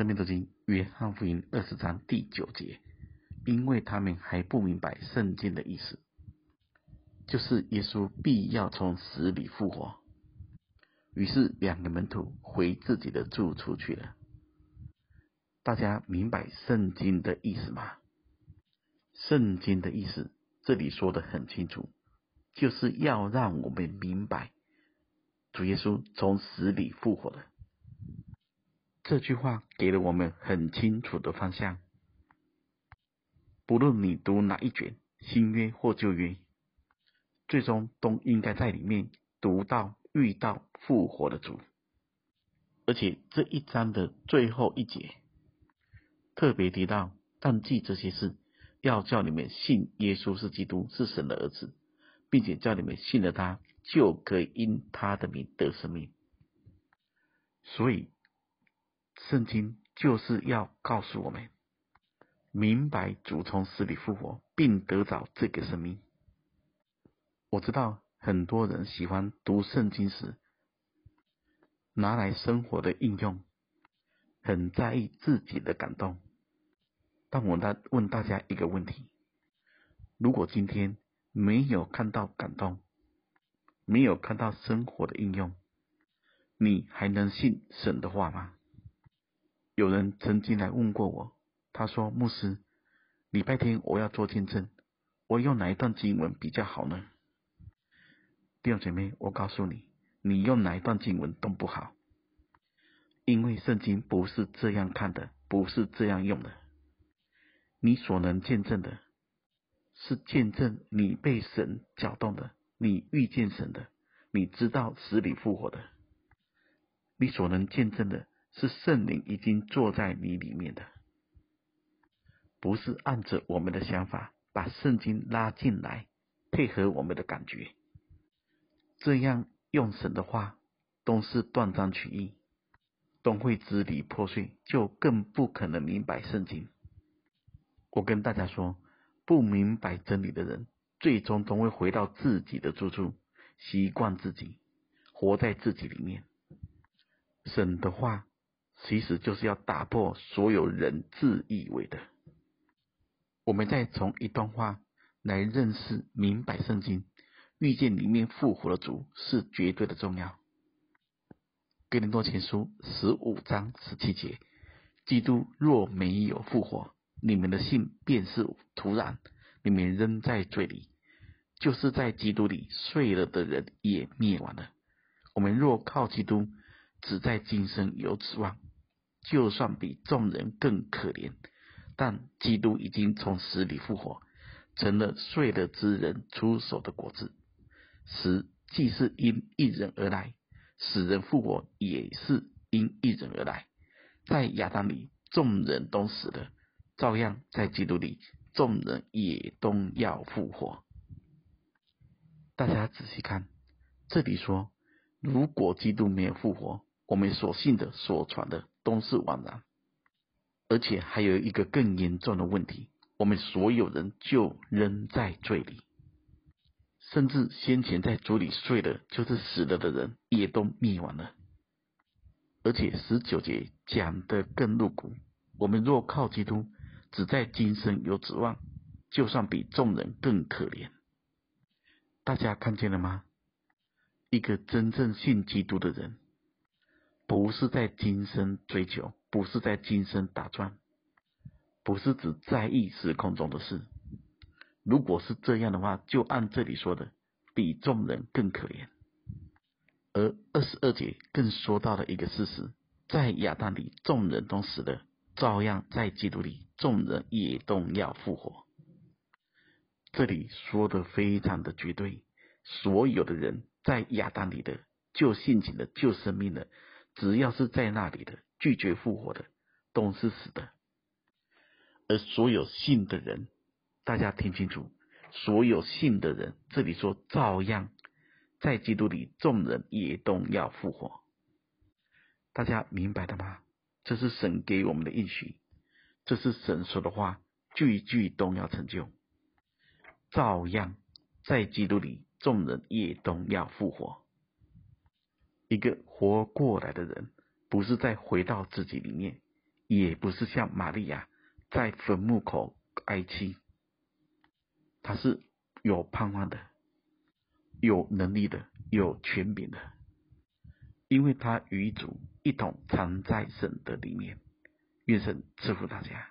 生命读经约翰福音二十章第九节，因为他们还不明白圣经的意思，就是耶稣必要从死里复活。于是两个门徒回自己的住处去了。大家明白圣经的意思吗？圣经的意思这里说的很清楚，就是要让我们明白主耶稣从死里复活了。这句话给了我们很清楚的方向。不论你读哪一卷，新约或旧约，最终都应该在里面读到遇到复活的主。而且这一章的最后一节特别提到，但记这些事，要叫你们信耶稣是基督，是神的儿子，并且叫你们信了他，就可以因他的名得生命。所以。圣经就是要告诉我们，明白主从死里复活，并得着这个生命。我知道很多人喜欢读圣经时拿来生活的应用，很在意自己的感动。但我来问大家一个问题：如果今天没有看到感动，没有看到生活的应用，你还能信神的话吗？有人曾经来问过我，他说：“牧师，礼拜天我要做见证，我用哪一段经文比较好呢？”弟兄姐妹，我告诉你，你用哪一段经文都不好，因为圣经不是这样看的，不是这样用的。你所能见证的，是见证你被神搅动的，你遇见神的，你知道死里复活的，你所能见证的。是圣灵已经坐在你里面的，不是按着我们的想法把圣经拉进来，配合我们的感觉，这样用神的话都是断章取义，都会支离破碎，就更不可能明白圣经。我跟大家说，不明白真理的人，最终都会回到自己的住处，习惯自己，活在自己里面。神的话。其实就是要打破所有人自以为的。我们再从一段话来认识、明白圣经，遇见里面复活的主是绝对的重要。哥林多前书十五章十七节：基督若没有复活，你们的信便是徒然，你们仍在罪里。就是在基督里睡了的人也灭亡了。我们若靠基督，只在今生有指望。就算比众人更可怜，但基督已经从死里复活，成了睡了之人出手的果子。死既是因一人而来，死人复活也是因一人而来。在亚当里，众人都死了，照样在基督里，众人也都要复活。大家仔细看，这里说，如果基督没有复活，我们所信的、所传的。都是枉然，而且还有一个更严重的问题：我们所有人就仍在罪里，甚至先前在主里睡了，就是死了的人，也都灭亡了。而且十九节讲的更露骨：我们若靠基督，只在今生有指望，就算比众人更可怜。大家看见了吗？一个真正信基督的人。不是在今生追求，不是在今生打转，不是只在意时空中的事。如果是这样的话，就按这里说的，比众人更可怜。而二十二节更说到了一个事实：在亚当里，众人都死了，照样在基督里，众人也都要复活。这里说的非常的绝对，所有的人在亚当里的，就性情的，就生命的。只要是在那里的，拒绝复活的，都是死的。而所有信的人，大家听清楚，所有信的人，这里说照样在基督里，众人也都要复活。大家明白了吗？这是神给我们的应许，这是神说的话，句句都要成就。照样在基督里，众人也都要复活。一个活过来的人，不是再回到自己里面，也不是像玛利亚在坟墓口哀泣，他是有盼望的，有能力的，有权柄的，因为他与主一同藏在神的里面。愿神赐福大家。